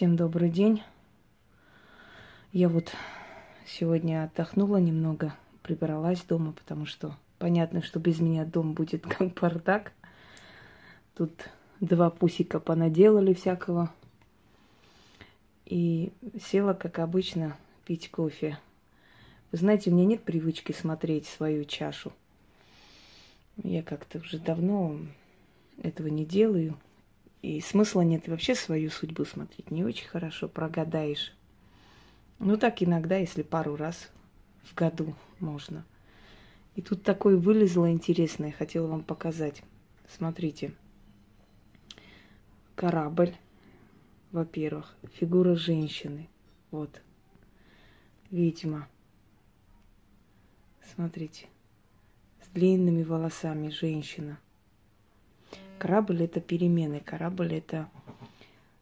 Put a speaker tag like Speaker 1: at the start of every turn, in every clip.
Speaker 1: Всем добрый день. Я вот сегодня отдохнула немного, прибралась дома, потому что понятно, что без меня дом будет как бардак. Тут два пусика понаделали всякого. И села, как обычно, пить кофе. Вы знаете, у меня нет привычки смотреть свою чашу. Я как-то уже давно этого не делаю. И смысла нет вообще свою судьбу смотреть. Не очень хорошо, прогадаешь. Ну так иногда, если пару раз в году можно. И тут такое вылезло интересное, хотела вам показать. Смотрите. Корабль, во-первых. Фигура женщины. Вот. Ведьма. Смотрите. С длинными волосами женщина – Корабль это перемены, корабль это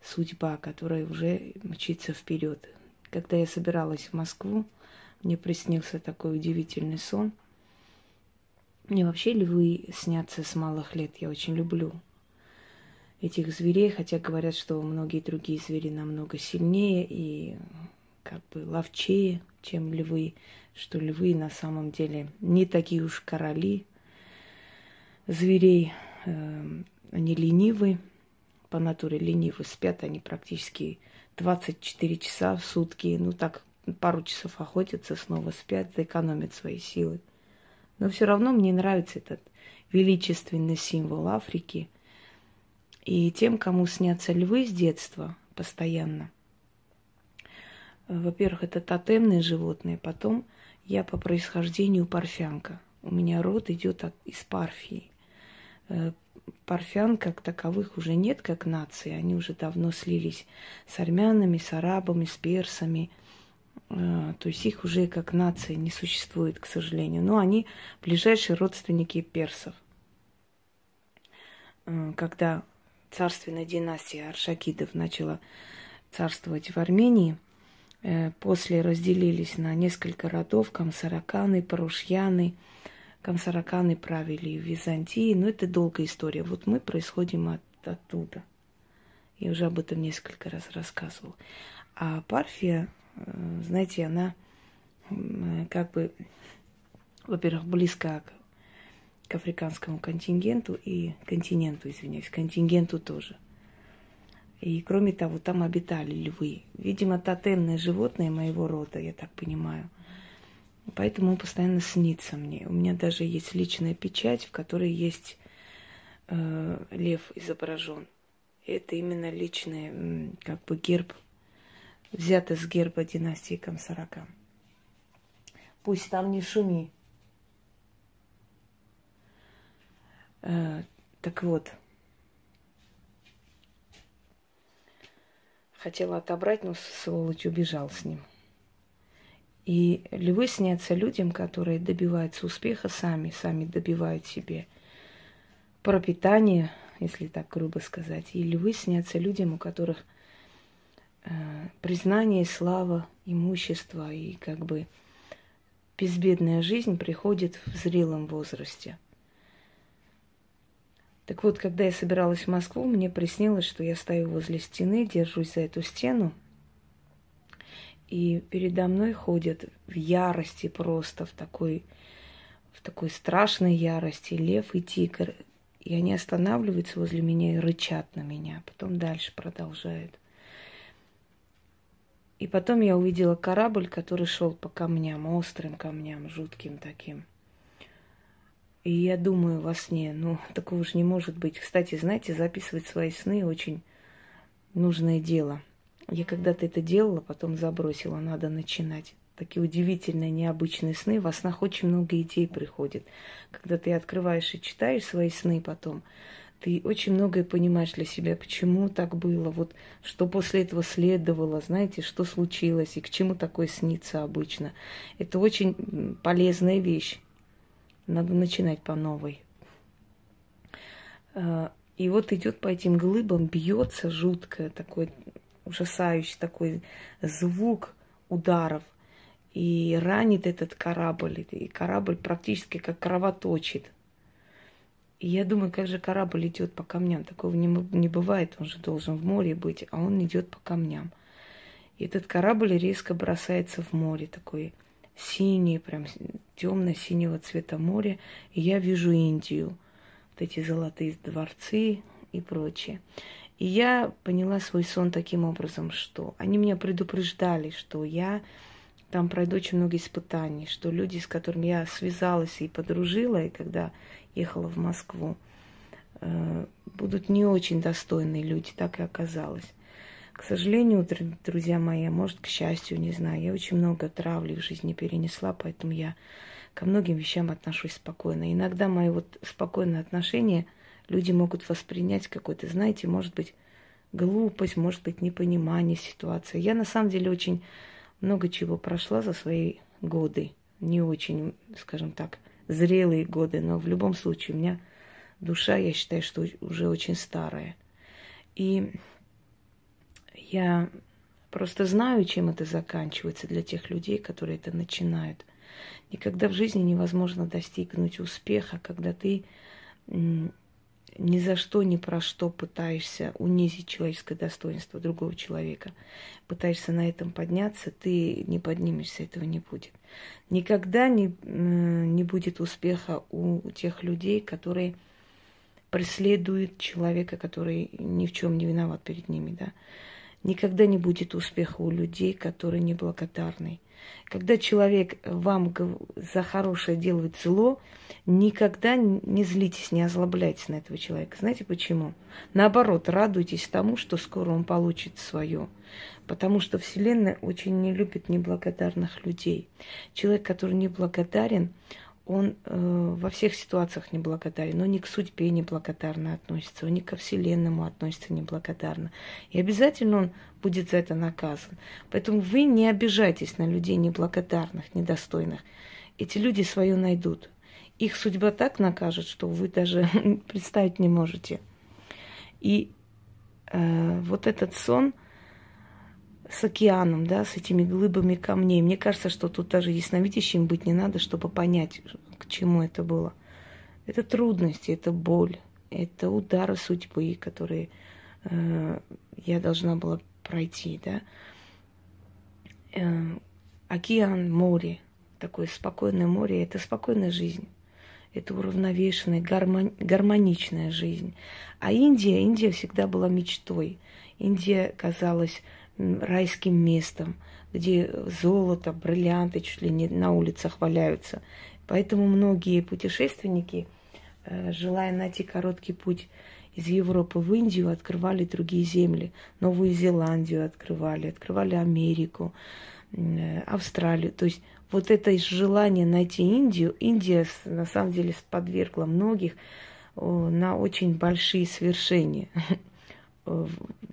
Speaker 1: судьба, которая уже мчится вперед. Когда я собиралась в Москву, мне приснился такой удивительный сон. Мне вообще львы снятся с малых лет. Я очень люблю этих зверей, хотя говорят, что многие другие звери намного сильнее и как бы ловчее, чем львы, что львы на самом деле не такие уж короли зверей. Эм, они ленивы, по натуре ленивы, спят они практически 24 часа в сутки. Ну так, пару часов охотятся, снова спят, экономят свои силы. Но все равно мне нравится этот величественный символ Африки. И тем, кому снятся львы с детства постоянно, во-первых, это тотемные животные, потом я по происхождению парфянка. У меня род идет из Парфии. Э, парфян как таковых уже нет как нации. Они уже давно слились с армянами, с арабами, с персами. Э, то есть их уже как нации не существует, к сожалению. Но они ближайшие родственники персов. Э, когда царственная династия Аршакидов начала царствовать в Армении, после разделились на несколько родов, камсараканы, парушьяны – Камсараканы правили в Византии, но это долгая история. Вот мы происходим от, оттуда. Я уже об этом несколько раз рассказывал. А Парфия, э, знаете, она как бы, во-первых, близка к, к африканскому контингенту и континенту, извиняюсь, контингенту тоже. И кроме того, там обитали львы. Видимо, тотемные животные моего рода, я так понимаю. Поэтому он постоянно снится мне. У меня даже есть личная печать, в которой есть э, лев изображен. Это именно личный, как бы герб, взято с герба династии Камсарака. Пусть там не шуми. Э, так вот. Хотела отобрать, но сволочь убежал с ним. И львы снятся людям, которые добиваются успеха сами, сами добивают себе пропитание, если так грубо сказать. И львы снятся людям, у которых э, признание, слава, имущество и как бы безбедная жизнь приходит в зрелом возрасте. Так вот, когда я собиралась в Москву, мне приснилось, что я стою возле стены, держусь за эту стену – и передо мной ходят в ярости просто, в такой, в такой страшной ярости лев и тигр. И они останавливаются возле меня и рычат на меня. Потом дальше продолжают. И потом я увидела корабль, который шел по камням, острым камням, жутким таким. И я думаю во сне, ну, такого же не может быть. Кстати, знаете, записывать свои сны очень нужное дело – я когда-то это делала, потом забросила, надо начинать. Такие удивительные, необычные сны. Во снах очень много идей приходит. Когда ты открываешь и читаешь свои сны потом, ты очень многое понимаешь для себя, почему так было, вот что после этого следовало, знаете, что случилось и к чему такое снится обычно. Это очень полезная вещь. Надо начинать по новой. А, и вот идет по этим глыбам, бьется жутко, такой ужасающий такой звук ударов. И ранит этот корабль. И корабль практически как кровоточит. И я думаю, как же корабль идет по камням. Такого не, не бывает, он же должен в море быть, а он идет по камням. И этот корабль резко бросается в море, такой синий, прям темно-синего цвета море. И я вижу Индию, вот эти золотые дворцы и прочее. И я поняла свой сон таким образом, что они меня предупреждали, что я там пройду очень много испытаний, что люди, с которыми я связалась и подружила, и когда ехала в Москву, э, будут не очень достойные люди, так и оказалось. К сожалению, друзья мои, может, к счастью, не знаю, я очень много травли в жизни перенесла, поэтому я ко многим вещам отношусь спокойно. Иногда мои вот спокойные отношения люди могут воспринять какой-то, знаете, может быть, глупость, может быть, непонимание ситуации. Я на самом деле очень много чего прошла за свои годы. Не очень, скажем так, зрелые годы, но в любом случае у меня душа, я считаю, что уже очень старая. И я просто знаю, чем это заканчивается для тех людей, которые это начинают. Никогда в жизни невозможно достигнуть успеха, когда ты ни за что, ни про что пытаешься унизить человеческое достоинство другого человека, пытаешься на этом подняться, ты не поднимешься, этого не будет. Никогда не, не будет успеха у тех людей, которые преследуют человека, который ни в чем не виноват перед ними, да. Никогда не будет успеха у людей, которые неблагодарны. Когда человек вам за хорошее делает зло, никогда не злитесь, не озлобляйтесь на этого человека. Знаете почему? Наоборот, радуйтесь тому, что скоро он получит свое. Потому что Вселенная очень не любит неблагодарных людей. Человек, который неблагодарен, он э, во всех ситуациях неблагодарен, но не к судьбе неблагодарно относится, он не ко Вселенному относится неблагодарно. И обязательно он будет за это наказан. Поэтому вы не обижайтесь на людей неблагодарных, недостойных. Эти люди свое найдут. Их судьба так накажет, что вы даже представить не можете. И э, вот этот сон – с океаном, да, с этими глыбами камней. Мне кажется, что тут даже ясновидящим быть не надо, чтобы понять, к чему это было. Это трудности, это боль, это удары судьбы, которые э, я должна была пройти, да. Э, океан, море, такое спокойное море, это спокойная жизнь. Это уравновешенная, гармон, гармоничная жизнь. А Индия, Индия всегда была мечтой. Индия казалась райским местом, где золото, бриллианты чуть ли не на улицах валяются. Поэтому многие путешественники, э, желая найти короткий путь из Европы в Индию, открывали другие земли. Новую Зеландию открывали, открывали Америку, э, Австралию. То есть вот это желание найти Индию, Индия на самом деле подвергла многих на очень большие свершения. Э,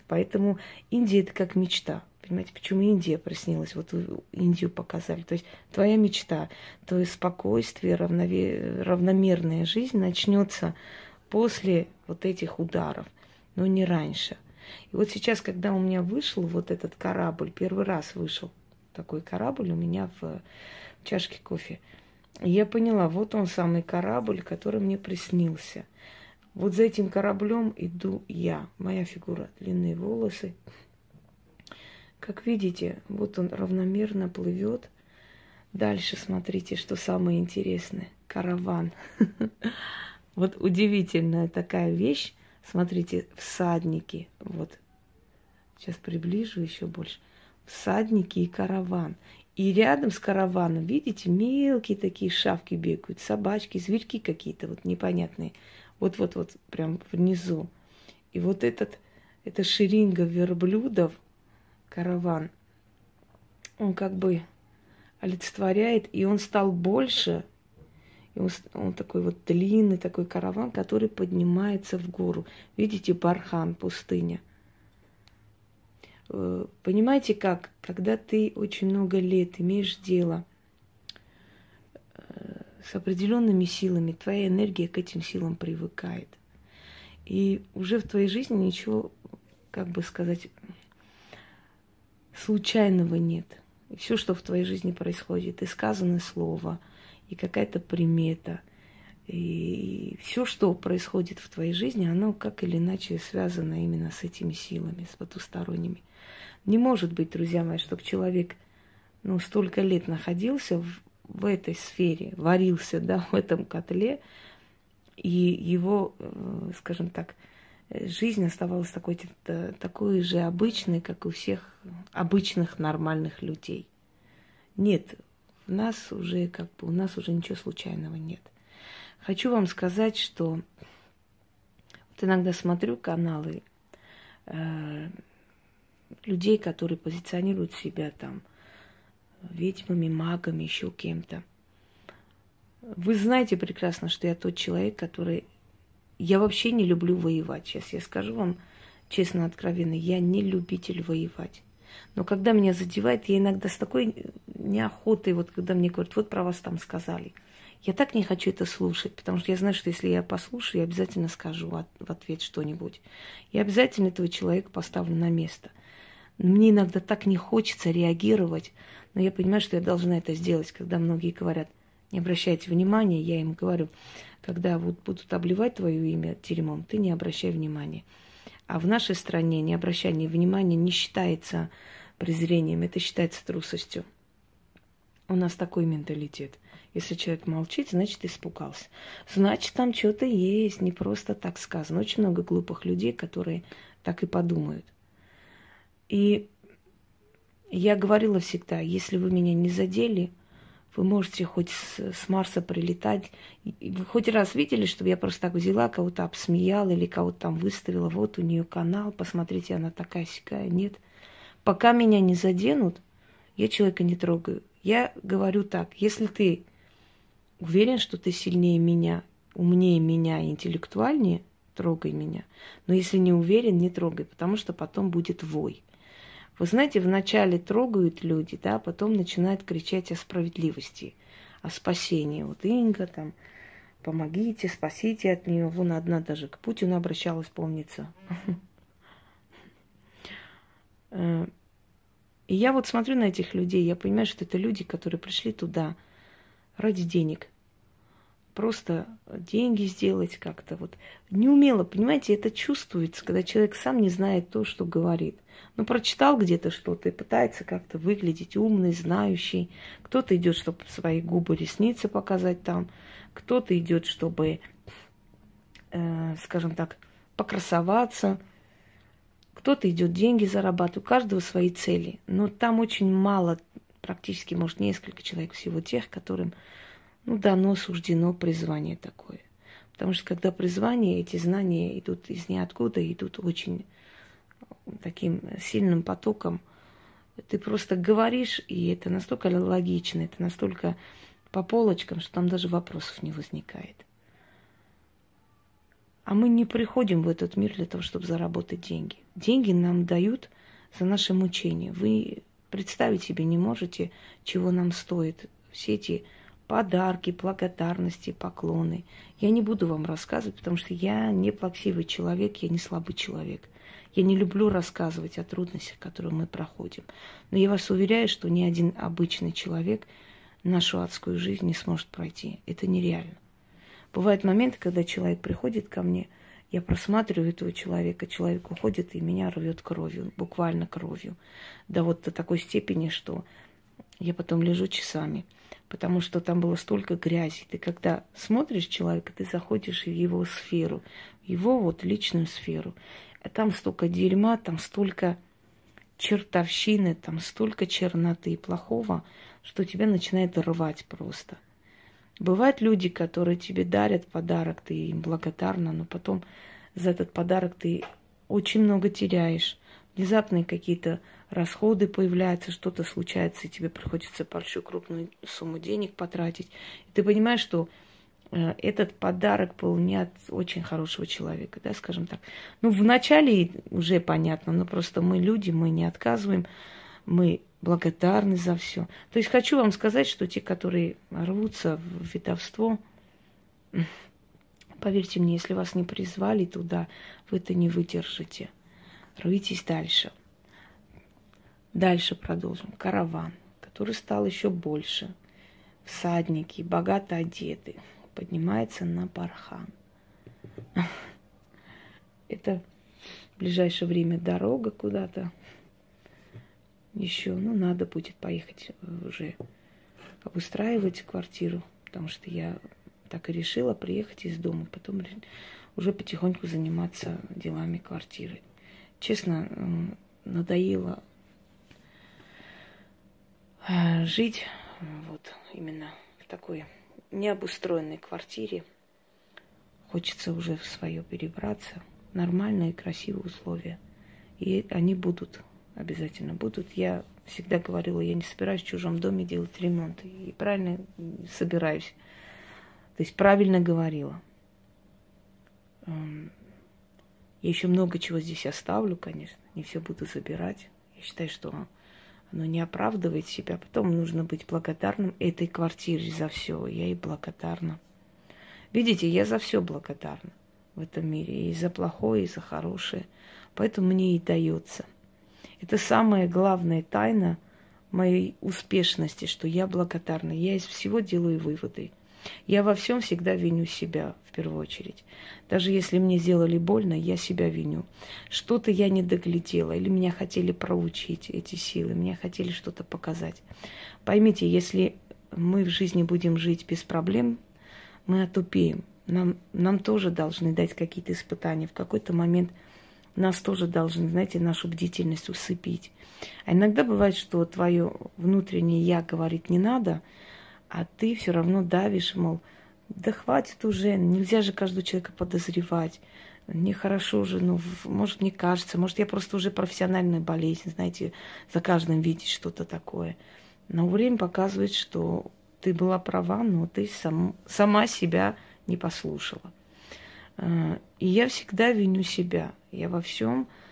Speaker 1: поэтому Индия это как мечта. Понимаете, почему Индия приснилась? Вот Индию показали. То есть твоя мечта, твое спокойствие, равнове... равномерная жизнь начнется после вот этих ударов, но не раньше. И вот сейчас, когда у меня вышел вот этот корабль, первый раз вышел такой корабль у меня в чашке кофе, я поняла, вот он самый корабль, который мне приснился – вот за этим кораблем иду я. Моя фигура, длинные волосы. Как видите, вот он равномерно плывет. Дальше смотрите, что самое интересное. Караван. Вот удивительная такая вещь. Смотрите, всадники. Вот. Сейчас приближу еще больше. Всадники и караван. И рядом с караваном, видите, мелкие такие шавки бегают, собачки, зверьки какие-то вот непонятные вот-вот-вот, прям внизу. И вот этот, эта шеринга верблюдов, караван, он как бы олицетворяет, и он стал больше, и он, он такой вот длинный такой караван, который поднимается в гору. Видите, Бархан, пустыня. Э, понимаете как? Когда ты очень много лет имеешь дело – с определенными силами, твоя энергия к этим силам привыкает. И уже в твоей жизни ничего, как бы сказать, случайного нет. Все, что в твоей жизни происходит, и сказанное слово, и какая-то примета, И все, что происходит в твоей жизни, оно как или иначе связано именно с этими силами, с потусторонними. Не может быть, друзья мои, чтобы человек ну, столько лет находился в, в этой сфере, варился да, в этом котле, и его, э, скажем так, жизнь оставалась такой, такой же обычной, как у всех обычных нормальных людей. Нет, у нас уже как бы у нас уже ничего случайного нет. Хочу вам сказать, что вот иногда смотрю каналы э, людей, которые позиционируют себя там ведьмами, магами, еще кем-то. Вы знаете прекрасно, что я тот человек, который... Я вообще не люблю воевать. Сейчас я скажу вам честно, откровенно, я не любитель воевать. Но когда меня задевает, я иногда с такой неохотой, вот когда мне говорят, вот про вас там сказали. Я так не хочу это слушать, потому что я знаю, что если я послушаю, я обязательно скажу в ответ что-нибудь. Я обязательно этого человека поставлю на место. Мне иногда так не хочется реагировать, но я понимаю, что я должна это сделать, когда многие говорят, не обращайте внимания, я им говорю, когда вот будут обливать твое имя дерьмом, ты не обращай внимания. А в нашей стране не обращание внимания не считается презрением, это считается трусостью. У нас такой менталитет. Если человек молчит, значит испугался. Значит, там что-то есть, не просто так сказано. Очень много глупых людей, которые так и подумают. И я говорила всегда, если вы меня не задели, вы можете хоть с, с Марса прилетать. Вы хоть раз видели, чтобы я просто так взяла, кого-то обсмеяла или кого-то там выставила. Вот у нее канал, посмотрите, она такая сякая. Нет. Пока меня не заденут, я человека не трогаю. Я говорю так, если ты уверен, что ты сильнее меня, умнее меня, интеллектуальнее, трогай меня. Но если не уверен, не трогай, потому что потом будет вой. Вы знаете, вначале трогают люди, да, потом начинают кричать о справедливости, о спасении. Вот Инга там, помогите, спасите от нее. Вон одна даже к Путину обращалась, помнится. Э, и я вот смотрю на этих людей, я понимаю, что это люди, которые пришли туда ради денег просто деньги сделать как-то вот. Неумело, понимаете, это чувствуется, когда человек сам не знает то, что говорит. Ну, прочитал где-то что-то и пытается как-то выглядеть умный, знающий. Кто-то идет, чтобы свои губы, ресницы показать там. Кто-то идет, чтобы, э, скажем так, покрасоваться. Кто-то идет деньги зарабатывать. У каждого свои цели. Но там очень мало, практически, может, несколько человек всего тех, которым ну, дано, суждено призвание такое. Потому что когда призвание, эти знания идут из ниоткуда, идут очень таким сильным потоком. Ты просто говоришь, и это настолько логично, это настолько по полочкам, что там даже вопросов не возникает. А мы не приходим в этот мир для того, чтобы заработать деньги. Деньги нам дают за наше мучение. Вы представить себе не можете, чего нам стоит все эти подарки, благодарности, поклоны. Я не буду вам рассказывать, потому что я не плаксивый человек, я не слабый человек. Я не люблю рассказывать о трудностях, которые мы проходим. Но я вас уверяю, что ни один обычный человек нашу адскую жизнь не сможет пройти. Это нереально. Бывают моменты, когда человек приходит ко мне, я просматриваю этого человека, человек уходит и меня рвет кровью, буквально кровью. Да вот до такой степени, что я потом лежу часами потому что там было столько грязи. Ты когда смотришь человека, ты заходишь в его сферу, в его вот личную сферу. А там столько дерьма, там столько чертовщины, там столько черноты и плохого, что тебя начинает рвать просто. Бывают люди, которые тебе дарят подарок, ты им благодарна, но потом за этот подарок ты очень много теряешь. Внезапные какие-то расходы появляются, что-то случается, и тебе приходится большую крупную сумму денег потратить. И ты понимаешь, что э, этот подарок был не от очень хорошего человека, да, скажем так. Ну, вначале уже понятно, но просто мы люди, мы не отказываем, мы благодарны за все. То есть хочу вам сказать, что те, которые рвутся в ведовство, поверьте мне, если вас не призвали туда, вы это не выдержите. Рвитесь дальше. Дальше продолжим. Караван, который стал еще больше. Всадники, богато одеты, поднимается на бархан. Это в ближайшее время дорога куда-то. Еще, ну, надо будет поехать уже обустраивать квартиру, потому что я так и решила приехать из дома, потом уже потихоньку заниматься делами квартиры. Честно, надоело э, жить вот именно в такой необустроенной квартире. Хочется уже в свое перебраться. Нормальные, красивые условия. И они будут, обязательно будут. Я всегда говорила, я не собираюсь в чужом доме делать ремонт. И правильно собираюсь. То есть правильно говорила. Я еще много чего здесь оставлю, конечно. Не все буду забирать. Я считаю, что оно не оправдывает себя. Потом нужно быть благодарным этой квартире за все. Я ей благодарна. Видите, я за все благодарна в этом мире. И за плохое, и за хорошее. Поэтому мне и дается. Это самая главная тайна моей успешности, что я благодарна. Я из всего делаю выводы. Я во всем всегда виню себя в первую очередь. Даже если мне сделали больно, я себя виню. Что-то я не доглядела, или меня хотели проучить эти силы, меня хотели что-то показать. Поймите, если мы в жизни будем жить без проблем, мы отупеем. Нам, нам тоже должны дать какие-то испытания. В какой-то момент нас тоже должны, знаете, нашу бдительность усыпить. А иногда бывает, что твое внутреннее я говорит не надо – а ты все равно давишь, мол, да хватит уже, нельзя же каждого человека подозревать. Нехорошо уже, ну, может, мне кажется, может, я просто уже профессиональная болезнь, знаете, за каждым видеть что-то такое. Но время показывает, что ты была права, но ты сам, сама себя не послушала. А, и я всегда виню себя. Я во всем э,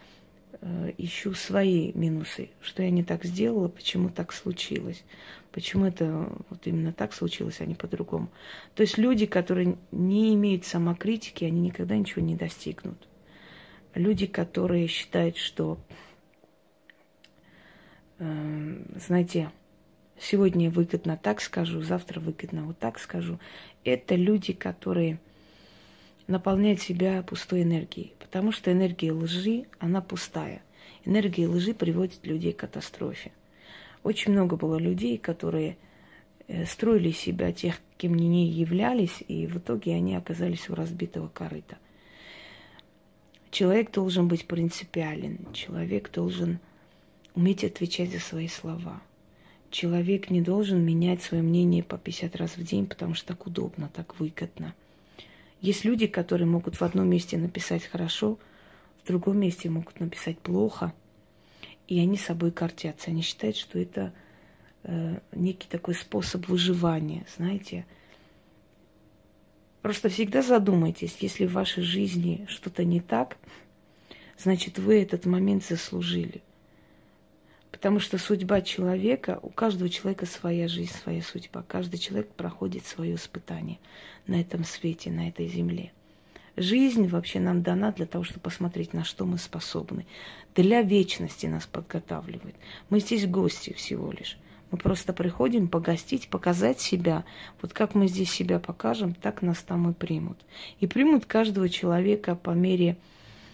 Speaker 1: ищу свои минусы, что я не так сделала, почему так случилось. Почему это вот именно так случилось, а не по-другому? То есть люди, которые не имеют самокритики, они никогда ничего не достигнут. Люди, которые считают, что, э, знаете, сегодня выгодно так скажу, завтра выгодно вот так скажу, это люди, которые наполняют себя пустой энергией. Потому что энергия лжи, она пустая. Энергия лжи приводит людей к катастрофе. Очень много было людей, которые э, строили себя тех, кем они не являлись, и в итоге они оказались у разбитого корыта. Человек должен быть принципиален, человек должен уметь отвечать за свои слова. Человек не должен менять свое мнение по 50 раз в день, потому что так удобно, так выгодно. Есть люди, которые могут в одном месте написать хорошо, в другом месте могут написать плохо – и они собой картятся. Они считают, что это э, некий такой способ выживания, знаете. Просто всегда задумайтесь, если в вашей жизни что-то не так, значит, вы этот момент заслужили. Потому что судьба человека, у каждого человека своя жизнь, своя судьба. Каждый человек проходит свое испытание на этом свете, на этой земле. Жизнь вообще нам дана для того, чтобы посмотреть, на что мы способны. Для вечности нас подготавливает. Мы здесь гости всего лишь. Мы просто приходим погостить, показать себя. Вот как мы здесь себя покажем, так нас там и примут. И примут каждого человека по мере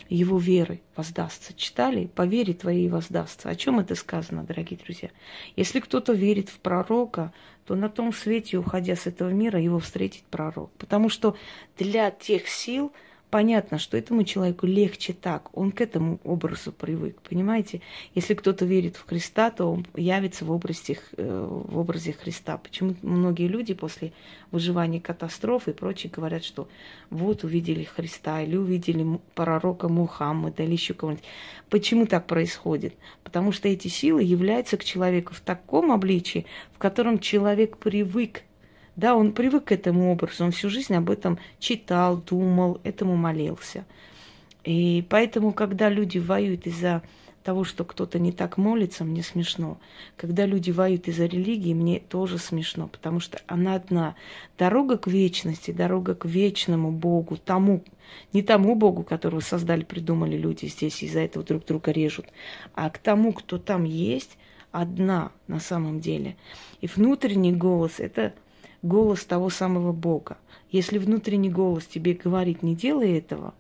Speaker 1: его веры воздастся. Читали? По вере твоей воздастся. О чем это сказано, дорогие друзья? Если кто-то верит в пророка, то на том свете, уходя с этого мира, его встретит пророк. Потому что для тех сил – понятно, что этому человеку легче так. Он к этому образу привык, понимаете? Если кто-то верит в Христа, то он явится в образе, э, в образе Христа. Почему многие люди после выживания катастрофы и прочее говорят, что вот увидели Христа или увидели пророка Мухаммада или еще кого-нибудь. Почему так происходит? Потому что эти силы являются к человеку в таком обличии, в котором человек привык да, он привык к этому образу, он всю жизнь об этом читал, думал, этому молился. И поэтому, когда люди воюют из-за того, что кто-то не так молится, мне смешно. Когда люди воюют из-за религии, мне тоже смешно, потому что она одна. Дорога к вечности, дорога к вечному Богу, тому, не тому Богу, которого создали, придумали люди здесь, из-за этого друг друга режут, а к тому, кто там есть, одна на самом деле. И внутренний голос – это голос того самого Бога. Если внутренний голос тебе говорит, не делай этого,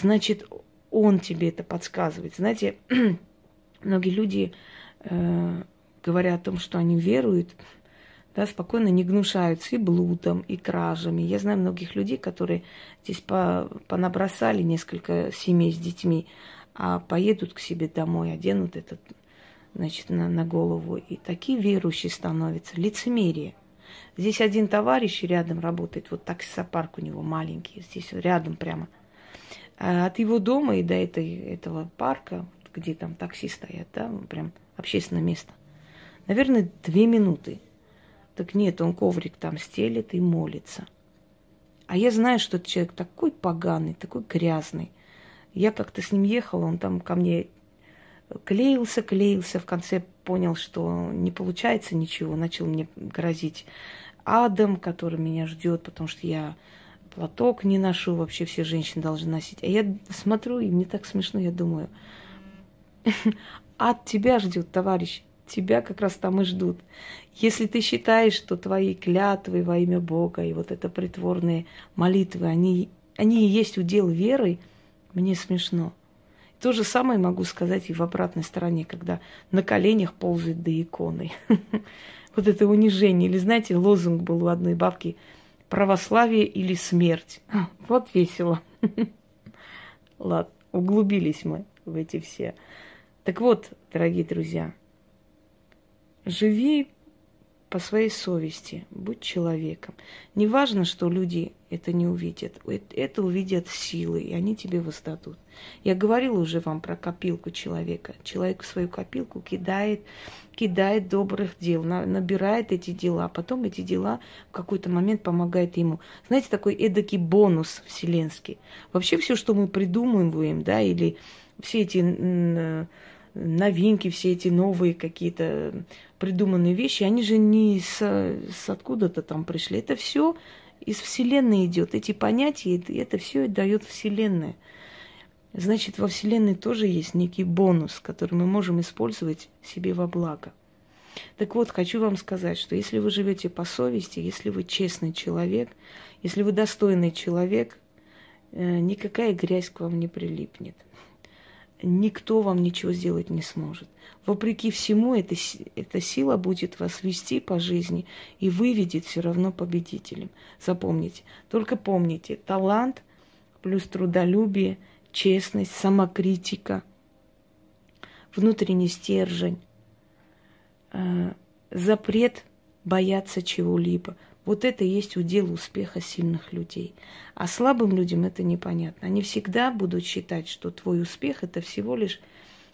Speaker 1: значит, он тебе это подсказывает. Знаете, многие люди э, говоря о том, что они веруют, да, спокойно не гнушаются и блудом, и кражами. Я знаю многих людей, которые здесь по, понабросали несколько семей с детьми, а поедут к себе домой, оденут этот, значит, на, на голову. И такие верующие становятся. Лицемерие. Здесь один товарищ рядом работает, вот таксопарк у него маленький, здесь рядом прямо. А от его дома и до этой, этого парка, где там такси стоят, да, прям общественное место, наверное, две минуты. Так нет, он коврик там стелит и молится. А я знаю, что этот человек такой поганый, такой грязный. Я как-то с ним ехала, он там ко мне клеился, клеился, в конце понял, что не получается ничего, начал мне грозить адом, который меня ждет, потому что я платок не ношу, вообще все женщины должны носить. А я смотрю, и мне так смешно, я думаю, ад тебя ждет, товарищ тебя как раз там и ждут. Если ты считаешь, что твои клятвы во имя Бога и вот это притворные молитвы, они, они и есть удел веры, мне смешно. То же самое могу сказать и в обратной стороне, когда на коленях ползает до иконы. Вот это унижение. Или, знаете, лозунг был у одной бабки «Православие или смерть». Вот весело. Ладно, углубились мы в эти все. Так вот, дорогие друзья, Живи по своей совести, будь человеком. Не важно, что люди это не увидят. Это увидят силы, и они тебе воздадут. Я говорила уже вам про копилку человека. Человек в свою копилку кидает, кидает добрых дел, набирает эти дела, а потом эти дела в какой-то момент помогают ему. Знаете, такой эдакий бонус вселенский. Вообще все, что мы придумываем, да, или все эти новинки, все эти новые какие-то придуманные вещи, они же не с, с откуда-то там пришли. Это все из Вселенной идет. Эти понятия, это, это все дает Вселенная. Значит, во Вселенной тоже есть некий бонус, который мы можем использовать себе во благо. Так вот, хочу вам сказать, что если вы живете по совести, если вы честный человек, если вы достойный человек, э, никакая грязь к вам не прилипнет никто вам ничего сделать не сможет. Вопреки всему, эта, эта сила будет вас вести по жизни и выведет все равно победителем. Запомните. Только помните, талант плюс трудолюбие, честность, самокритика, внутренний стержень, э, запрет бояться чего-либо – вот это и есть удел успеха сильных людей. А слабым людям это непонятно. Они всегда будут считать, что твой успех это всего лишь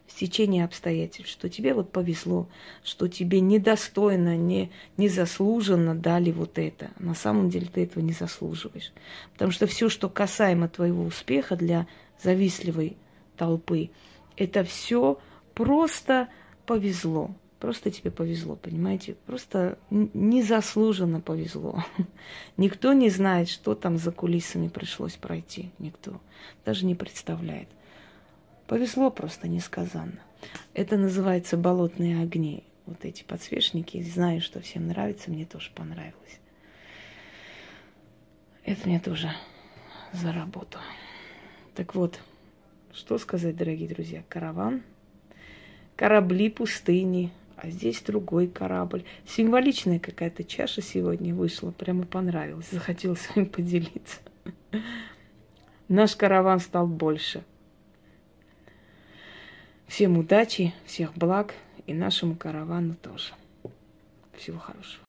Speaker 1: стечение обстоятельств, что тебе вот повезло, что тебе недостойно, не, незаслуженно дали вот это. На самом деле ты этого не заслуживаешь. Потому что все, что касаемо твоего успеха для завистливой толпы, это все просто повезло. Просто тебе повезло, понимаете? Просто незаслуженно повезло. Никто не знает, что там за кулисами пришлось пройти. Никто. Даже не представляет. Повезло просто несказанно. Это называется болотные огни. Вот эти подсвечники. Знаю, что всем нравится. Мне тоже понравилось. Это мне тоже за работу. Так вот, что сказать, дорогие друзья? Караван, корабли пустыни, а здесь другой корабль. Символичная какая-то чаша сегодня вышла, прямо понравилась, захотелось с вами поделиться. Наш караван стал больше. Всем удачи, всех благ и нашему каравану тоже. Всего хорошего.